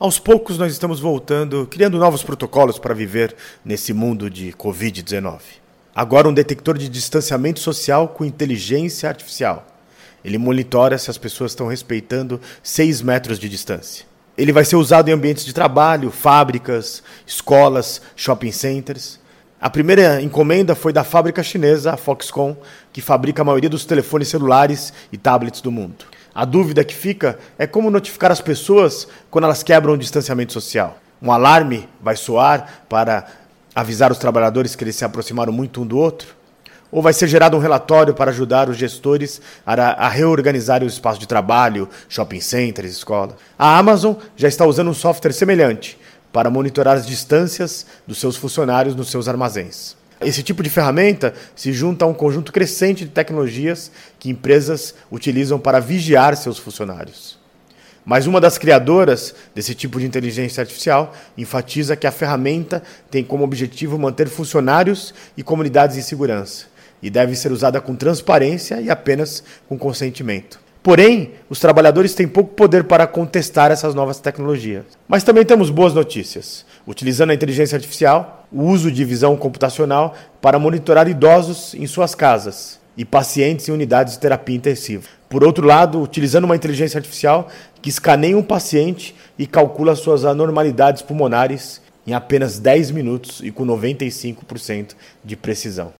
Aos poucos nós estamos voltando, criando novos protocolos para viver nesse mundo de Covid-19. Agora um detector de distanciamento social com inteligência artificial. Ele monitora se as pessoas estão respeitando 6 metros de distância. Ele vai ser usado em ambientes de trabalho, fábricas, escolas, shopping centers. A primeira encomenda foi da fábrica chinesa, a Foxconn, que fabrica a maioria dos telefones celulares e tablets do mundo. A dúvida que fica é como notificar as pessoas quando elas quebram o distanciamento social. Um alarme vai soar para avisar os trabalhadores que eles se aproximaram muito um do outro? Ou vai ser gerado um relatório para ajudar os gestores a, reorganizar o espaço de trabalho, shopping centers, escolas? A Amazon já está usando um software semelhante para monitorar as distâncias dos seus funcionários nos seus armazéns. Esse tipo de ferramenta se junta a um conjunto crescente de tecnologias que empresas utilizam para vigiar seus funcionários. Mas uma das criadoras desse tipo de inteligência artificial enfatiza que a ferramenta tem como objetivo manter funcionários e comunidades em segurança e deve ser usada com transparência e apenas com consentimento. Porém, os trabalhadores têm pouco poder para contestar essas novas tecnologias. Mas também temos boas notícias. Utilizando a inteligência artificial, o uso de visão computacional para monitorar idosos em suas casas e pacientes em unidades de terapia intensiva. Por outro lado, utilizando uma inteligência artificial que escaneia um paciente e calcula suas anormalidades pulmonares em apenas 10 minutos e com 95% de precisão.